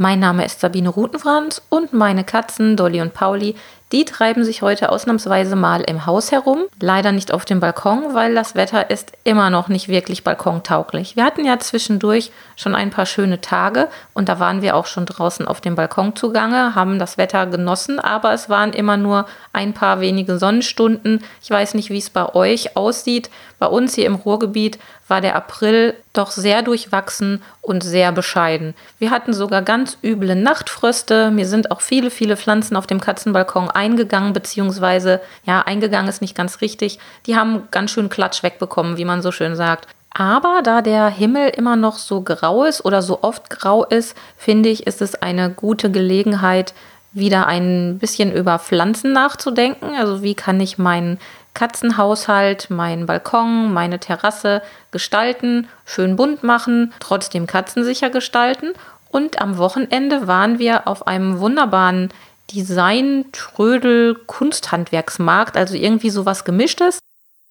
Mein Name ist Sabine Rutenfranz und meine Katzen Dolly und Pauli die treiben sich heute ausnahmsweise mal im Haus herum. Leider nicht auf dem Balkon, weil das Wetter ist immer noch nicht wirklich balkontauglich. Wir hatten ja zwischendurch schon ein paar schöne Tage und da waren wir auch schon draußen auf dem Balkon zugange, haben das Wetter genossen, aber es waren immer nur ein paar wenige Sonnenstunden. Ich weiß nicht, wie es bei euch aussieht. Bei uns hier im Ruhrgebiet war der April doch sehr durchwachsen und sehr bescheiden. Wir hatten sogar ganz üble Nachtfröste. Mir sind auch viele, viele Pflanzen auf dem Katzenbalkon eingegangen, beziehungsweise, ja, eingegangen ist nicht ganz richtig. Die haben ganz schön Klatsch wegbekommen, wie man so schön sagt. Aber da der Himmel immer noch so grau ist oder so oft grau ist, finde ich, ist es eine gute Gelegenheit, wieder ein bisschen über Pflanzen nachzudenken. Also wie kann ich meinen Katzenhaushalt, meinen Balkon, meine Terrasse gestalten, schön bunt machen, trotzdem katzensicher gestalten. Und am Wochenende waren wir auf einem wunderbaren Design-Trödel-Kunsthandwerksmarkt, also irgendwie sowas gemischtes,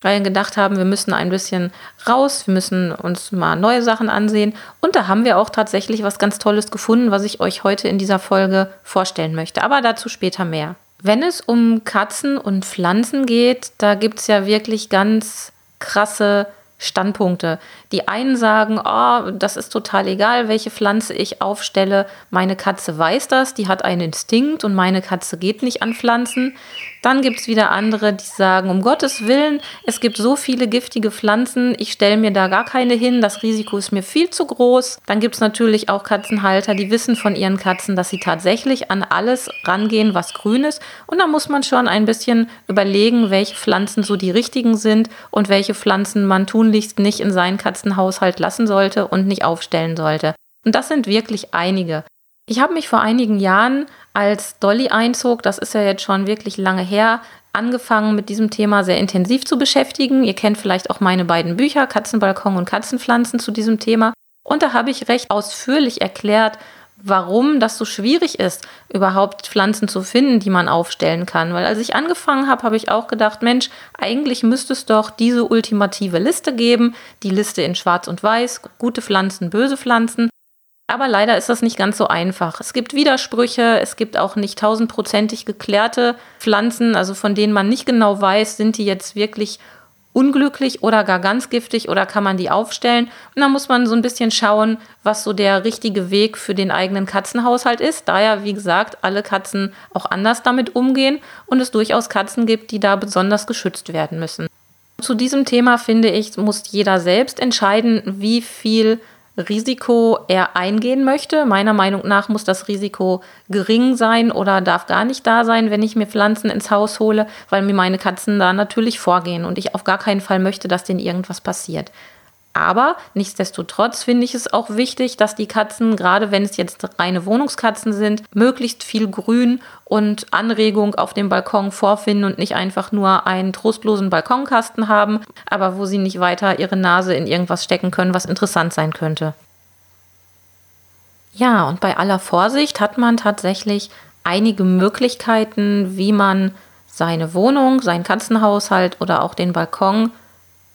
weil wir gedacht haben, wir müssen ein bisschen raus, wir müssen uns mal neue Sachen ansehen. Und da haben wir auch tatsächlich was ganz Tolles gefunden, was ich euch heute in dieser Folge vorstellen möchte. Aber dazu später mehr. Wenn es um Katzen und Pflanzen geht, da gibt es ja wirklich ganz krasse Standpunkte. Die einen sagen, oh, das ist total egal, welche Pflanze ich aufstelle. Meine Katze weiß das, die hat einen Instinkt und meine Katze geht nicht an Pflanzen. Dann gibt es wieder andere, die sagen, um Gottes Willen, es gibt so viele giftige Pflanzen, ich stelle mir da gar keine hin, das Risiko ist mir viel zu groß. Dann gibt es natürlich auch Katzenhalter, die wissen von ihren Katzen, dass sie tatsächlich an alles rangehen, was grün ist. Und da muss man schon ein bisschen überlegen, welche Pflanzen so die richtigen sind und welche Pflanzen man tunlichst nicht in seinen Katzenhaushalt lassen sollte und nicht aufstellen sollte. Und das sind wirklich einige. Ich habe mich vor einigen Jahren, als Dolly einzog, das ist ja jetzt schon wirklich lange her, angefangen mit diesem Thema sehr intensiv zu beschäftigen. Ihr kennt vielleicht auch meine beiden Bücher, Katzenbalkon und Katzenpflanzen zu diesem Thema. Und da habe ich recht ausführlich erklärt, warum das so schwierig ist, überhaupt Pflanzen zu finden, die man aufstellen kann. Weil als ich angefangen habe, habe ich auch gedacht, Mensch, eigentlich müsste es doch diese ultimative Liste geben, die Liste in Schwarz und Weiß, gute Pflanzen, böse Pflanzen. Aber leider ist das nicht ganz so einfach. Es gibt Widersprüche, es gibt auch nicht tausendprozentig geklärte Pflanzen, also von denen man nicht genau weiß, sind die jetzt wirklich unglücklich oder gar ganz giftig oder kann man die aufstellen. Und da muss man so ein bisschen schauen, was so der richtige Weg für den eigenen Katzenhaushalt ist, da ja, wie gesagt, alle Katzen auch anders damit umgehen und es durchaus Katzen gibt, die da besonders geschützt werden müssen. Zu diesem Thema finde ich, muss jeder selbst entscheiden, wie viel Risiko er eingehen möchte. Meiner Meinung nach muss das Risiko gering sein oder darf gar nicht da sein, wenn ich mir Pflanzen ins Haus hole, weil mir meine Katzen da natürlich vorgehen und ich auf gar keinen Fall möchte, dass denen irgendwas passiert. Aber nichtsdestotrotz finde ich es auch wichtig, dass die Katzen, gerade wenn es jetzt reine Wohnungskatzen sind, möglichst viel Grün und Anregung auf dem Balkon vorfinden und nicht einfach nur einen trostlosen Balkonkasten haben, aber wo sie nicht weiter ihre Nase in irgendwas stecken können, was interessant sein könnte. Ja, und bei aller Vorsicht hat man tatsächlich einige Möglichkeiten, wie man seine Wohnung, seinen Katzenhaushalt oder auch den Balkon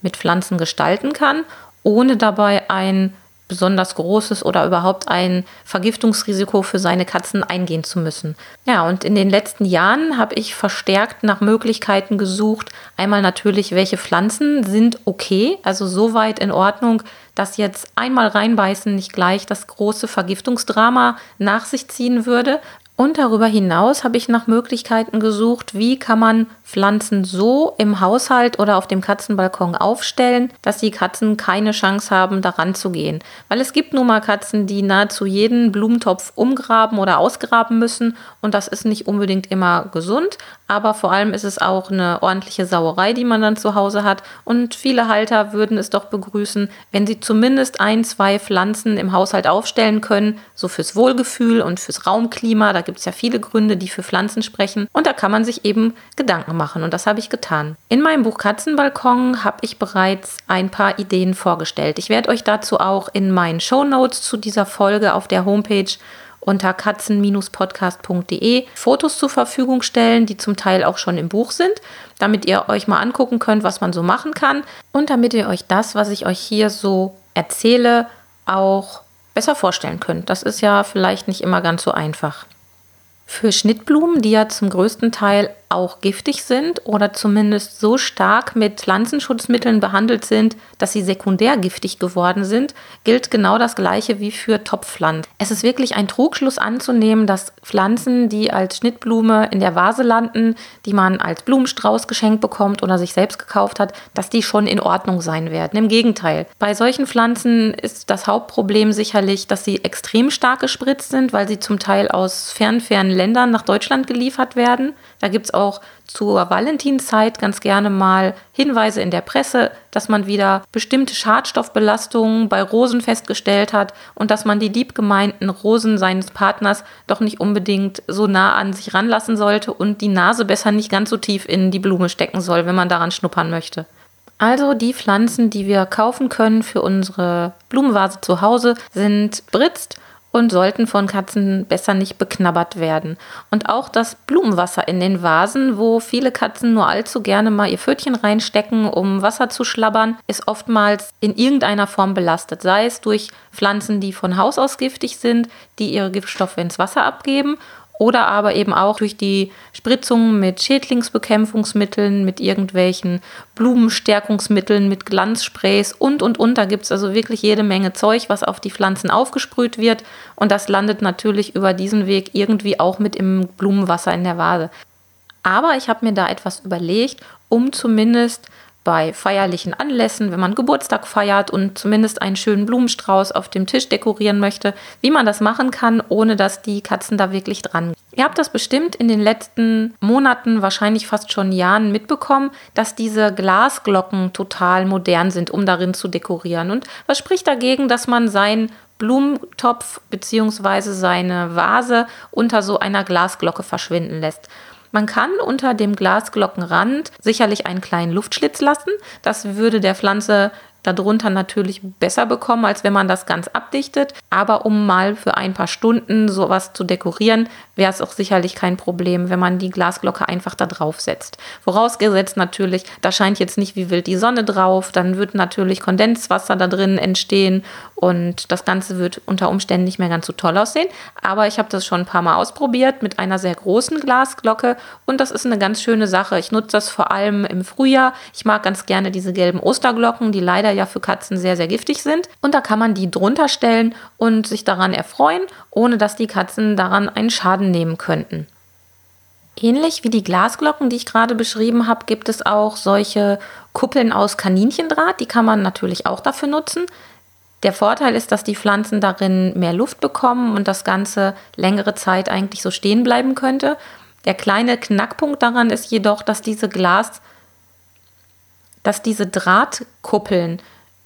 mit Pflanzen gestalten kann ohne dabei ein besonders großes oder überhaupt ein Vergiftungsrisiko für seine Katzen eingehen zu müssen. Ja, und in den letzten Jahren habe ich verstärkt nach Möglichkeiten gesucht. Einmal natürlich, welche Pflanzen sind okay, also so weit in Ordnung, dass jetzt einmal reinbeißen nicht gleich das große Vergiftungsdrama nach sich ziehen würde. Und darüber hinaus habe ich nach Möglichkeiten gesucht, wie kann man Pflanzen so im Haushalt oder auf dem Katzenbalkon aufstellen, dass die Katzen keine Chance haben, daran zu gehen. Weil es gibt nun mal Katzen, die nahezu jeden Blumentopf umgraben oder ausgraben müssen. Und das ist nicht unbedingt immer gesund, aber vor allem ist es auch eine ordentliche Sauerei, die man dann zu Hause hat. Und viele Halter würden es doch begrüßen, wenn sie zumindest ein, zwei Pflanzen im Haushalt aufstellen können, so fürs Wohlgefühl und fürs Raumklima, da gibt es ja viele Gründe, die für Pflanzen sprechen. Und da kann man sich eben Gedanken machen. Und das habe ich getan. In meinem Buch Katzenbalkon habe ich bereits ein paar Ideen vorgestellt. Ich werde euch dazu auch in meinen Show Notes zu dieser Folge auf der Homepage unter katzen-podcast.de Fotos zur Verfügung stellen, die zum Teil auch schon im Buch sind, damit ihr euch mal angucken könnt, was man so machen kann und damit ihr euch das, was ich euch hier so erzähle, auch besser vorstellen könnt. Das ist ja vielleicht nicht immer ganz so einfach. Für Schnittblumen, die ja zum größten Teil auch giftig sind oder zumindest so stark mit Pflanzenschutzmitteln behandelt sind, dass sie sekundär giftig geworden sind, gilt genau das gleiche wie für Topfpflanzen. Es ist wirklich ein Trugschluss anzunehmen, dass Pflanzen, die als Schnittblume in der Vase landen, die man als Blumenstrauß geschenkt bekommt oder sich selbst gekauft hat, dass die schon in Ordnung sein werden. Im Gegenteil. Bei solchen Pflanzen ist das Hauptproblem sicherlich, dass sie extrem stark gespritzt sind, weil sie zum Teil aus fern, fernen Ländern nach Deutschland geliefert werden. Da gibt es auch zur Valentinszeit ganz gerne mal Hinweise in der Presse, dass man wieder bestimmte Schadstoffbelastungen bei Rosen festgestellt hat und dass man die liebgemeinten Rosen seines Partners doch nicht unbedingt so nah an sich ranlassen sollte und die Nase besser nicht ganz so tief in die Blume stecken soll, wenn man daran schnuppern möchte. Also die Pflanzen, die wir kaufen können für unsere Blumenvase zu Hause, sind Britzt, und sollten von Katzen besser nicht beknabbert werden. Und auch das Blumenwasser in den Vasen, wo viele Katzen nur allzu gerne mal ihr Pfötchen reinstecken, um Wasser zu schlabbern, ist oftmals in irgendeiner Form belastet. Sei es durch Pflanzen, die von Haus aus giftig sind, die ihre Giftstoffe ins Wasser abgeben oder aber eben auch durch die Spritzungen mit Schädlingsbekämpfungsmitteln, mit irgendwelchen Blumenstärkungsmitteln, mit Glanzsprays und, und, und. Da gibt es also wirklich jede Menge Zeug, was auf die Pflanzen aufgesprüht wird. Und das landet natürlich über diesen Weg irgendwie auch mit im Blumenwasser in der Vase. Aber ich habe mir da etwas überlegt, um zumindest bei feierlichen Anlässen, wenn man Geburtstag feiert und zumindest einen schönen Blumenstrauß auf dem Tisch dekorieren möchte, wie man das machen kann, ohne dass die Katzen da wirklich dran. Ihr habt das bestimmt in den letzten Monaten, wahrscheinlich fast schon Jahren mitbekommen, dass diese Glasglocken total modern sind, um darin zu dekorieren. Und was spricht dagegen, dass man seinen Blumentopf bzw. seine Vase unter so einer Glasglocke verschwinden lässt? Man kann unter dem Glasglockenrand sicherlich einen kleinen Luftschlitz lassen. Das würde der Pflanze darunter natürlich besser bekommen, als wenn man das ganz abdichtet. Aber um mal für ein paar Stunden sowas zu dekorieren, wäre es auch sicherlich kein Problem, wenn man die Glasglocke einfach da drauf setzt. Vorausgesetzt natürlich, da scheint jetzt nicht wie wild die Sonne drauf, dann wird natürlich Kondenswasser da drin entstehen und das Ganze wird unter Umständen nicht mehr ganz so toll aussehen. Aber ich habe das schon ein paar Mal ausprobiert mit einer sehr großen Glasglocke und das ist eine ganz schöne Sache. Ich nutze das vor allem im Frühjahr. Ich mag ganz gerne diese gelben Osterglocken, die leider ja für Katzen sehr, sehr giftig sind. Und da kann man die drunter stellen und sich daran erfreuen, ohne dass die Katzen daran einen Schaden nehmen könnten. Ähnlich wie die Glasglocken, die ich gerade beschrieben habe, gibt es auch solche Kuppeln aus Kaninchendraht. Die kann man natürlich auch dafür nutzen. Der Vorteil ist, dass die Pflanzen darin mehr Luft bekommen und das Ganze längere Zeit eigentlich so stehen bleiben könnte. Der kleine Knackpunkt daran ist jedoch, dass diese Glas, dass diese Drahtkuppeln,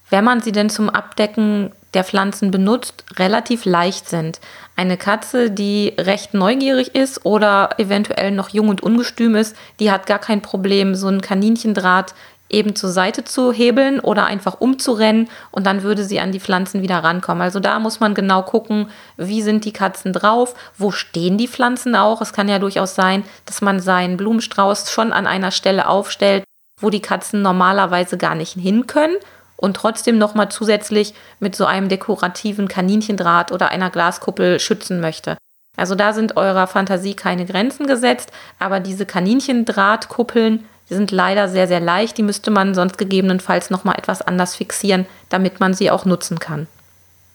wenn man sie denn zum Abdecken der Pflanzen benutzt, relativ leicht sind. Eine Katze, die recht neugierig ist oder eventuell noch jung und ungestüm ist, die hat gar kein Problem, so ein Kaninchendraht eben zur Seite zu hebeln oder einfach umzurennen und dann würde sie an die Pflanzen wieder rankommen. Also da muss man genau gucken, wie sind die Katzen drauf, wo stehen die Pflanzen auch. Es kann ja durchaus sein, dass man seinen Blumenstrauß schon an einer Stelle aufstellt, wo die Katzen normalerweise gar nicht hin können und trotzdem nochmal zusätzlich mit so einem dekorativen Kaninchendraht oder einer Glaskuppel schützen möchte. Also da sind eurer Fantasie keine Grenzen gesetzt, aber diese Kaninchendrahtkuppeln, die sind leider sehr, sehr leicht. Die müsste man sonst gegebenenfalls nochmal etwas anders fixieren, damit man sie auch nutzen kann.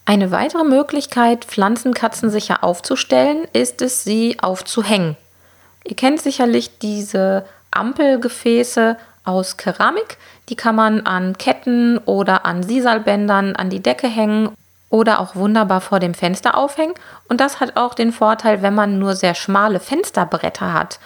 Eine weitere Möglichkeit, Pflanzenkatzen sicher aufzustellen, ist es, sie aufzuhängen. Ihr kennt sicherlich diese Ampelgefäße aus Keramik. Die kann man an Ketten oder an Sisalbändern an die Decke hängen oder auch wunderbar vor dem Fenster aufhängen. Und das hat auch den Vorteil, wenn man nur sehr schmale Fensterbretter hat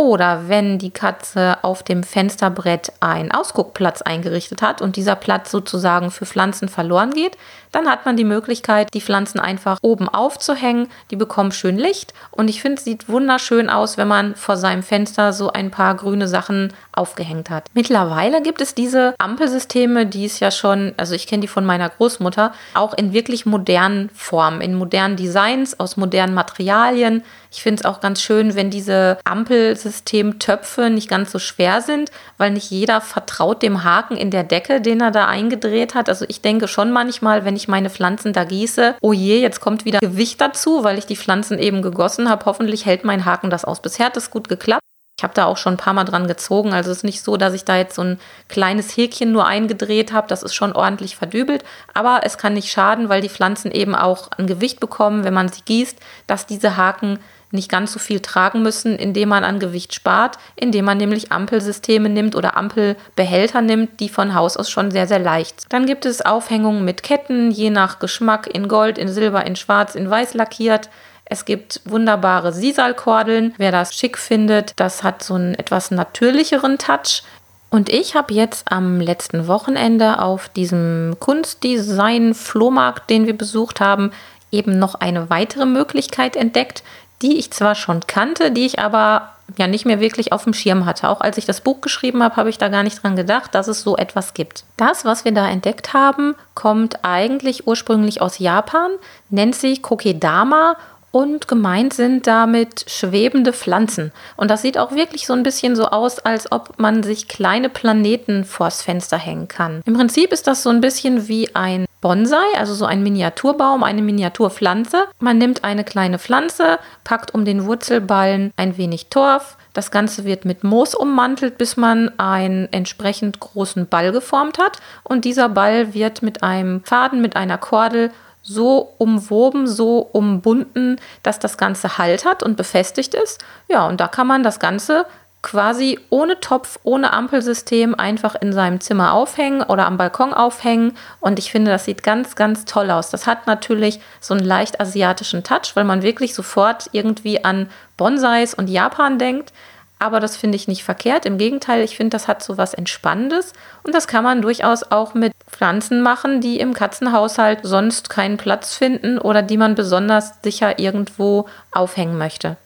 oder wenn die Katze auf dem Fensterbrett einen Ausguckplatz eingerichtet hat und dieser Platz sozusagen für Pflanzen verloren geht, dann hat man die Möglichkeit, die Pflanzen einfach oben aufzuhängen. Die bekommen schön Licht und ich finde, es sieht wunderschön aus, wenn man vor seinem Fenster so ein paar grüne Sachen aufgehängt hat. Mittlerweile gibt es diese Ampelsysteme, die es ja schon, also ich kenne die von meiner Großmutter, auch in wirklich modernen Formen, in modernen Designs, aus modernen Materialien. Ich finde es auch ganz schön, wenn diese Ampelsystemtöpfe nicht ganz so schwer sind, weil nicht jeder vertraut dem Haken in der Decke, den er da eingedreht hat. Also ich denke schon manchmal, wenn ich meine Pflanzen da gieße, oh je, jetzt kommt wieder Gewicht dazu, weil ich die Pflanzen eben gegossen habe. Hoffentlich hält mein Haken das aus. Bisher hat es gut geklappt. Ich habe da auch schon ein paar Mal dran gezogen. Also es ist nicht so, dass ich da jetzt so ein kleines Häkchen nur eingedreht habe. Das ist schon ordentlich verdübelt. Aber es kann nicht schaden, weil die Pflanzen eben auch ein Gewicht bekommen, wenn man sie gießt, dass diese Haken nicht ganz so viel tragen müssen, indem man an Gewicht spart, indem man nämlich Ampelsysteme nimmt oder Ampelbehälter nimmt, die von Haus aus schon sehr, sehr leicht sind. Dann gibt es Aufhängungen mit Ketten, je nach Geschmack in Gold, in Silber, in Schwarz, in Weiß lackiert. Es gibt wunderbare Sisalkordeln. Wer das schick findet, das hat so einen etwas natürlicheren Touch. Und ich habe jetzt am letzten Wochenende auf diesem Kunstdesign-Flohmarkt, den wir besucht haben, eben noch eine weitere Möglichkeit entdeckt, die ich zwar schon kannte, die ich aber ja nicht mehr wirklich auf dem Schirm hatte. Auch als ich das Buch geschrieben habe, habe ich da gar nicht dran gedacht, dass es so etwas gibt. Das, was wir da entdeckt haben, kommt eigentlich ursprünglich aus Japan, nennt sich Kokedama und gemeint sind damit schwebende Pflanzen. Und das sieht auch wirklich so ein bisschen so aus, als ob man sich kleine Planeten vors Fenster hängen kann. Im Prinzip ist das so ein bisschen wie ein Bonsai, also so ein Miniaturbaum, eine Miniaturpflanze. Man nimmt eine kleine Pflanze, packt um den Wurzelballen ein wenig Torf, das Ganze wird mit Moos ummantelt, bis man einen entsprechend großen Ball geformt hat. Und dieser Ball wird mit einem Faden, mit einer Kordel so umwoben, so umbunden, dass das Ganze Halt hat und befestigt ist. Ja, und da kann man das Ganze quasi ohne Topf, ohne Ampelsystem einfach in seinem Zimmer aufhängen oder am Balkon aufhängen. Und ich finde, das sieht ganz, ganz toll aus. Das hat natürlich so einen leicht asiatischen Touch, weil man wirklich sofort irgendwie an Bonsais und Japan denkt. Aber das finde ich nicht verkehrt. Im Gegenteil, ich finde, das hat so was Entspannendes. Und das kann man durchaus auch mit Pflanzen machen, die im Katzenhaushalt sonst keinen Platz finden oder die man besonders sicher irgendwo aufhängen möchte.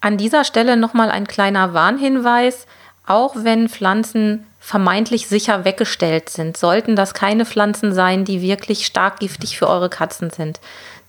An dieser Stelle nochmal ein kleiner Warnhinweis. Auch wenn Pflanzen vermeintlich sicher weggestellt sind, sollten das keine Pflanzen sein, die wirklich stark giftig für eure Katzen sind.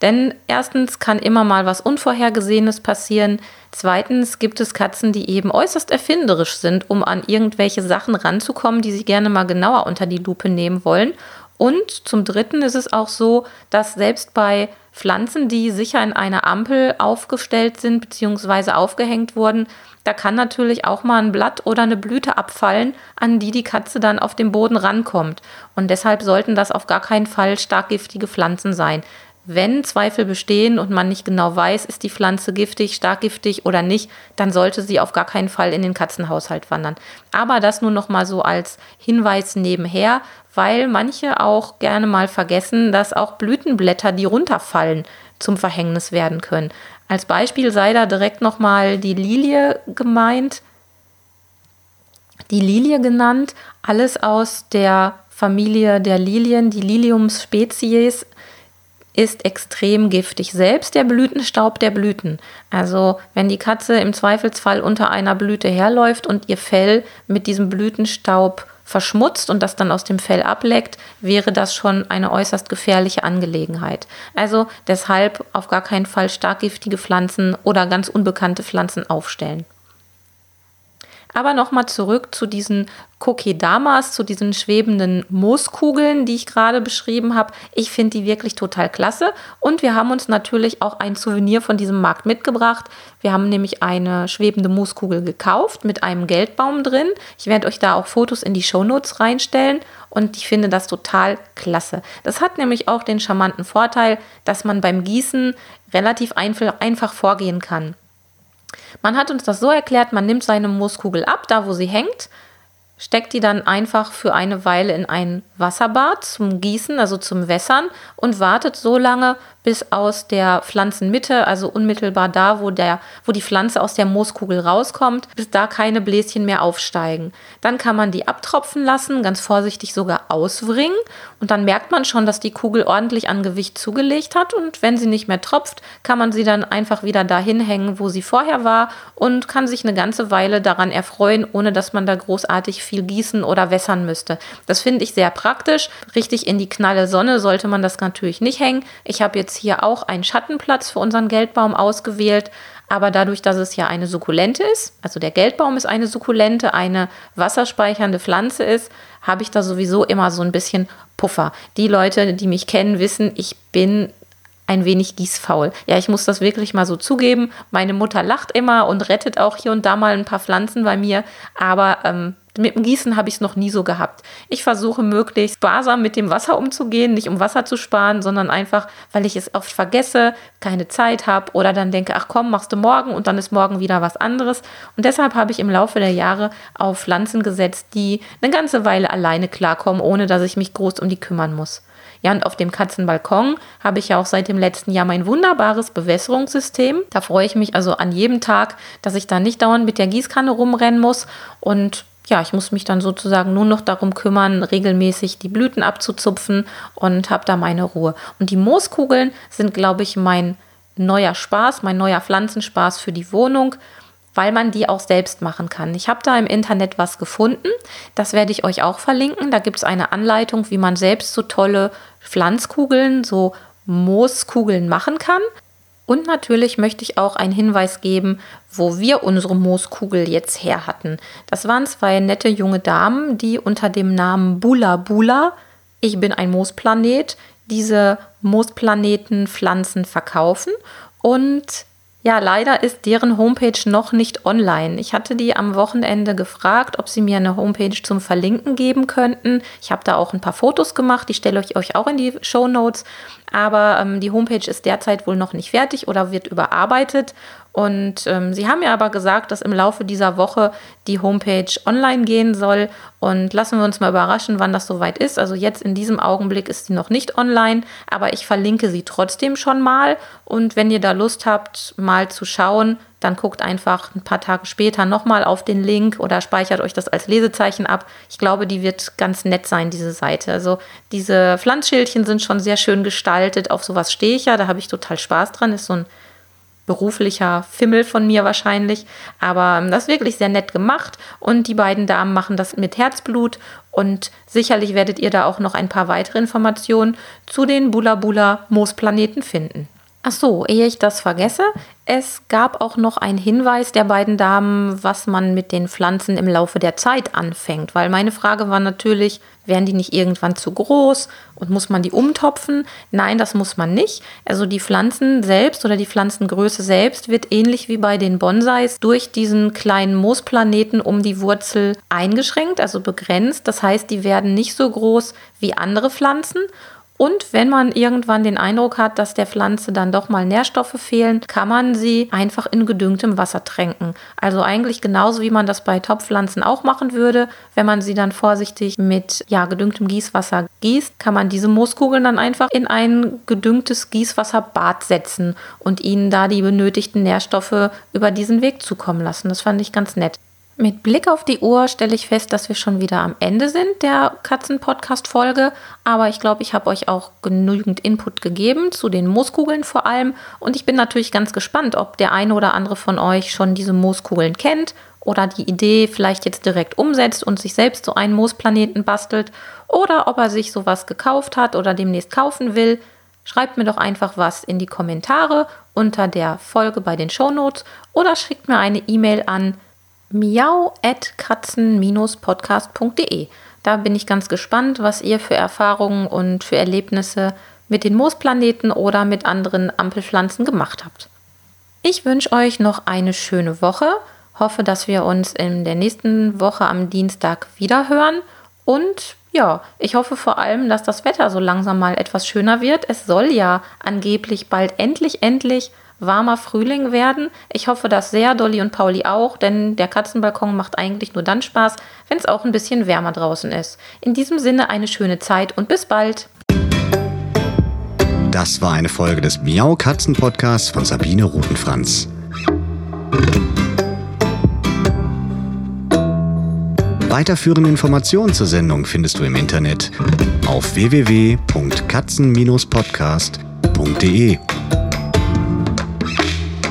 Denn erstens kann immer mal was Unvorhergesehenes passieren. Zweitens gibt es Katzen, die eben äußerst erfinderisch sind, um an irgendwelche Sachen ranzukommen, die sie gerne mal genauer unter die Lupe nehmen wollen. Und zum Dritten ist es auch so, dass selbst bei Pflanzen, die sicher in einer Ampel aufgestellt sind bzw. aufgehängt wurden, da kann natürlich auch mal ein Blatt oder eine Blüte abfallen, an die die Katze dann auf dem Boden rankommt. Und deshalb sollten das auf gar keinen Fall stark giftige Pflanzen sein. Wenn Zweifel bestehen und man nicht genau weiß, ist die Pflanze giftig, stark giftig oder nicht, dann sollte sie auf gar keinen Fall in den Katzenhaushalt wandern. Aber das nur noch mal so als Hinweis nebenher, weil manche auch gerne mal vergessen, dass auch Blütenblätter, die runterfallen, zum Verhängnis werden können. Als Beispiel sei da direkt noch mal die Lilie gemeint, die Lilie genannt, alles aus der Familie der Lilien, die Lilium-Spezies ist extrem giftig. Selbst der Blütenstaub der Blüten. Also wenn die Katze im Zweifelsfall unter einer Blüte herläuft und ihr Fell mit diesem Blütenstaub verschmutzt und das dann aus dem Fell ableckt, wäre das schon eine äußerst gefährliche Angelegenheit. Also deshalb auf gar keinen Fall stark giftige Pflanzen oder ganz unbekannte Pflanzen aufstellen. Aber nochmal zurück zu diesen Kokedamas, zu diesen schwebenden Mooskugeln, die ich gerade beschrieben habe. Ich finde die wirklich total klasse. Und wir haben uns natürlich auch ein Souvenir von diesem Markt mitgebracht. Wir haben nämlich eine schwebende Mooskugel gekauft mit einem Geldbaum drin. Ich werde euch da auch Fotos in die Shownotes reinstellen. Und ich finde das total klasse. Das hat nämlich auch den charmanten Vorteil, dass man beim Gießen relativ einfach vorgehen kann. Man hat uns das so erklärt, man nimmt seine Mooskugel ab, da wo sie hängt, steckt die dann einfach für eine Weile in ein Wasserbad zum Gießen, also zum Wässern und wartet so lange, bis aus der Pflanzenmitte, also unmittelbar da, wo, der, wo die Pflanze aus der Mooskugel rauskommt, bis da keine Bläschen mehr aufsteigen. Dann kann man die abtropfen lassen, ganz vorsichtig sogar auswringen und dann merkt man schon, dass die Kugel ordentlich an Gewicht zugelegt hat und wenn sie nicht mehr tropft, kann man sie dann einfach wieder dahin hängen, wo sie vorher war und kann sich eine ganze Weile daran erfreuen, ohne dass man da großartig viel gießen oder wässern müsste. Das finde ich sehr praktisch. Richtig in die knalle Sonne sollte man das natürlich nicht hängen. Ich habe jetzt hier auch einen Schattenplatz für unseren Geldbaum ausgewählt. Aber dadurch, dass es ja eine Sukkulente ist, also der Geldbaum ist eine Sukkulente, eine wasserspeichernde Pflanze ist, habe ich da sowieso immer so ein bisschen Puffer. Die Leute, die mich kennen, wissen, ich bin ein wenig gießfaul. Ja, ich muss das wirklich mal so zugeben. Meine Mutter lacht immer und rettet auch hier und da mal ein paar Pflanzen bei mir, aber ähm, mit dem Gießen habe ich es noch nie so gehabt. Ich versuche möglichst sparsam mit dem Wasser umzugehen, nicht um Wasser zu sparen, sondern einfach, weil ich es oft vergesse, keine Zeit habe oder dann denke, ach komm, machst du morgen und dann ist morgen wieder was anderes. Und deshalb habe ich im Laufe der Jahre auf Pflanzen gesetzt, die eine ganze Weile alleine klarkommen, ohne dass ich mich groß um die kümmern muss. Ja, und auf dem Katzenbalkon habe ich ja auch seit dem letzten Jahr mein wunderbares Bewässerungssystem. Da freue ich mich also an jedem Tag, dass ich da nicht dauernd mit der Gießkanne rumrennen muss und ja, ich muss mich dann sozusagen nur noch darum kümmern, regelmäßig die Blüten abzuzupfen und habe da meine Ruhe. Und die Mooskugeln sind, glaube ich, mein neuer Spaß, mein neuer Pflanzenspaß für die Wohnung, weil man die auch selbst machen kann. Ich habe da im Internet was gefunden, das werde ich euch auch verlinken. Da gibt es eine Anleitung, wie man selbst so tolle Pflanzkugeln, so Mooskugeln machen kann. Und natürlich möchte ich auch einen Hinweis geben, wo wir unsere Mooskugel jetzt her hatten. Das waren zwei nette junge Damen, die unter dem Namen Bula Bula, ich bin ein Moosplanet, diese Moosplaneten Pflanzen verkaufen. Und ja, leider ist deren Homepage noch nicht online. Ich hatte die am Wochenende gefragt, ob sie mir eine Homepage zum Verlinken geben könnten. Ich habe da auch ein paar Fotos gemacht, die stelle ich euch auch in die Show Notes. Aber ähm, die Homepage ist derzeit wohl noch nicht fertig oder wird überarbeitet. Und ähm, sie haben mir aber gesagt, dass im Laufe dieser Woche die Homepage online gehen soll. Und lassen wir uns mal überraschen, wann das soweit ist. Also jetzt in diesem Augenblick ist sie noch nicht online, aber ich verlinke sie trotzdem schon mal. Und wenn ihr da Lust habt, mal zu schauen, dann guckt einfach ein paar Tage später nochmal auf den Link oder speichert euch das als Lesezeichen ab. Ich glaube, die wird ganz nett sein, diese Seite. Also diese Pflanzschildchen sind schon sehr schön gestaltet. Auf sowas stehe ich ja, da habe ich total Spaß dran. Ist so ein beruflicher Fimmel von mir wahrscheinlich. Aber ähm, das ist wirklich sehr nett gemacht und die beiden Damen machen das mit Herzblut und sicherlich werdet ihr da auch noch ein paar weitere Informationen zu den Bula Bula Moosplaneten finden. Ach so, ehe ich das vergesse, es gab auch noch einen Hinweis der beiden Damen, was man mit den Pflanzen im Laufe der Zeit anfängt. Weil meine Frage war natürlich, werden die nicht irgendwann zu groß und muss man die umtopfen? Nein, das muss man nicht. Also die Pflanzen selbst oder die Pflanzengröße selbst wird ähnlich wie bei den Bonsais durch diesen kleinen Moosplaneten um die Wurzel eingeschränkt, also begrenzt. Das heißt, die werden nicht so groß wie andere Pflanzen und wenn man irgendwann den Eindruck hat, dass der Pflanze dann doch mal Nährstoffe fehlen, kann man sie einfach in gedüngtem Wasser tränken. Also eigentlich genauso wie man das bei Topfpflanzen auch machen würde. Wenn man sie dann vorsichtig mit ja, gedüngtem Gießwasser gießt, kann man diese Mooskugeln dann einfach in ein gedüngtes Gießwasserbad setzen und ihnen da die benötigten Nährstoffe über diesen Weg zukommen lassen. Das fand ich ganz nett. Mit Blick auf die Uhr stelle ich fest, dass wir schon wieder am Ende sind der Katzen-Podcast-Folge. Aber ich glaube, ich habe euch auch genügend Input gegeben, zu den Mooskugeln vor allem. Und ich bin natürlich ganz gespannt, ob der eine oder andere von euch schon diese Mooskugeln kennt oder die Idee vielleicht jetzt direkt umsetzt und sich selbst so einen Moosplaneten bastelt oder ob er sich sowas gekauft hat oder demnächst kaufen will. Schreibt mir doch einfach was in die Kommentare unter der Folge bei den Shownotes oder schickt mir eine E-Mail an miau.katzen-podcast.de. Da bin ich ganz gespannt, was ihr für Erfahrungen und für Erlebnisse mit den Moosplaneten oder mit anderen Ampelpflanzen gemacht habt. Ich wünsche euch noch eine schöne Woche, hoffe, dass wir uns in der nächsten Woche am Dienstag wieder hören und ja, ich hoffe vor allem, dass das Wetter so langsam mal etwas schöner wird. Es soll ja angeblich bald endlich, endlich warmer Frühling werden. Ich hoffe das sehr, Dolly und Pauli auch, denn der Katzenbalkon macht eigentlich nur dann Spaß, wenn es auch ein bisschen wärmer draußen ist. In diesem Sinne eine schöne Zeit und bis bald. Das war eine Folge des Miau Katzen Podcasts von Sabine Rutenfranz. Weiterführende Informationen zur Sendung findest du im Internet auf www.katzen-podcast.de.